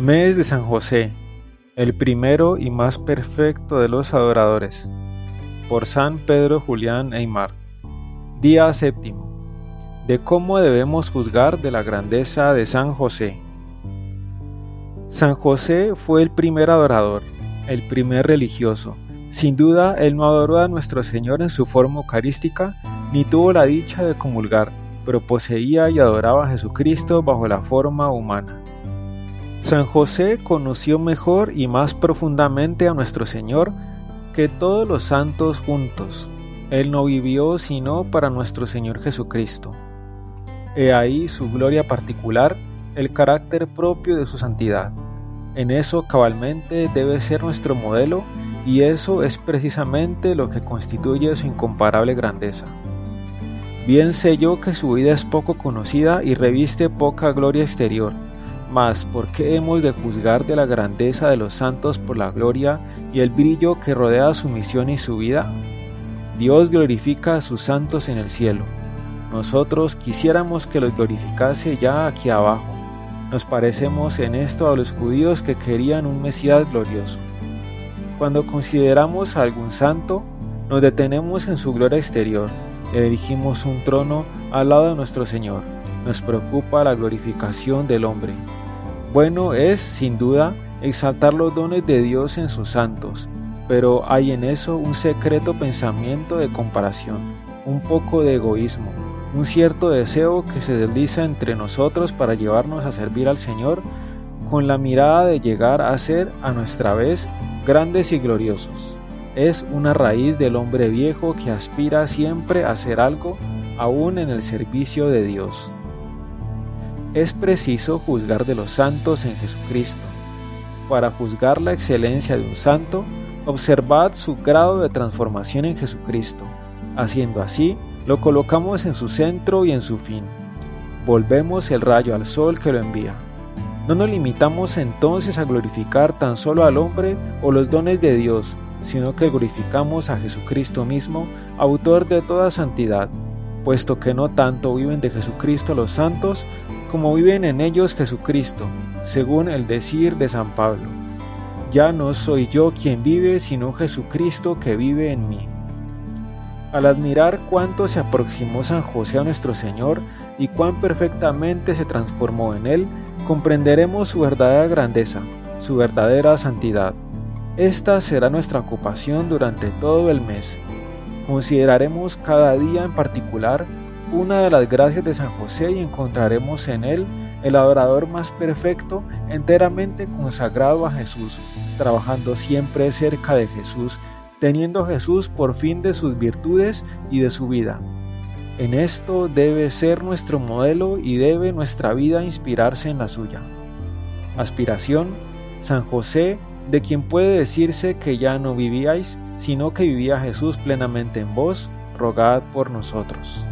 Mes de San José, el primero y más perfecto de los adoradores, por San Pedro Julián Eymar. Día séptimo. De cómo debemos juzgar de la grandeza de San José. San José fue el primer adorador, el primer religioso. Sin duda, él no adoró a nuestro Señor en su forma eucarística, ni tuvo la dicha de comulgar, pero poseía y adoraba a Jesucristo bajo la forma humana. San José conoció mejor y más profundamente a nuestro Señor que todos los santos juntos. Él no vivió sino para nuestro Señor Jesucristo. He ahí su gloria particular, el carácter propio de su santidad. En eso cabalmente debe ser nuestro modelo y eso es precisamente lo que constituye su incomparable grandeza. Bien sé yo que su vida es poco conocida y reviste poca gloria exterior, mas ¿por qué hemos de juzgar de la grandeza de los santos por la gloria y el brillo que rodea su misión y su vida? Dios glorifica a sus santos en el cielo. Nosotros quisiéramos que los glorificase ya aquí abajo. Nos parecemos en esto a los judíos que querían un Mesías glorioso. Cuando consideramos a algún santo, nos detenemos en su gloria exterior, le dirigimos un trono al lado de nuestro Señor. Nos preocupa la glorificación del hombre. Bueno es, sin duda, exaltar los dones de Dios en sus santos, pero hay en eso un secreto pensamiento de comparación, un poco de egoísmo, un cierto deseo que se desliza entre nosotros para llevarnos a servir al Señor con la mirada de llegar a ser a nuestra vez grandes y gloriosos. Es una raíz del hombre viejo que aspira siempre a hacer algo aún en el servicio de Dios. Es preciso juzgar de los santos en Jesucristo. Para juzgar la excelencia de un santo, observad su grado de transformación en Jesucristo. Haciendo así, lo colocamos en su centro y en su fin. Volvemos el rayo al sol que lo envía. No nos limitamos entonces a glorificar tan solo al hombre o los dones de Dios, sino que glorificamos a Jesucristo mismo, autor de toda santidad, puesto que no tanto viven de Jesucristo los santos, como viven en ellos Jesucristo, según el decir de San Pablo. Ya no soy yo quien vive, sino Jesucristo que vive en mí. Al admirar cuánto se aproximó San José a nuestro Señor y cuán perfectamente se transformó en Él, comprenderemos su verdadera grandeza, su verdadera santidad. Esta será nuestra ocupación durante todo el mes. Consideraremos cada día en particular una de las gracias de San José y encontraremos en él el adorador más perfecto, enteramente consagrado a Jesús, trabajando siempre cerca de Jesús, teniendo Jesús por fin de sus virtudes y de su vida. En esto debe ser nuestro modelo y debe nuestra vida inspirarse en la suya. Aspiración, San José, de quien puede decirse que ya no vivíais, sino que vivía Jesús plenamente en vos, rogad por nosotros.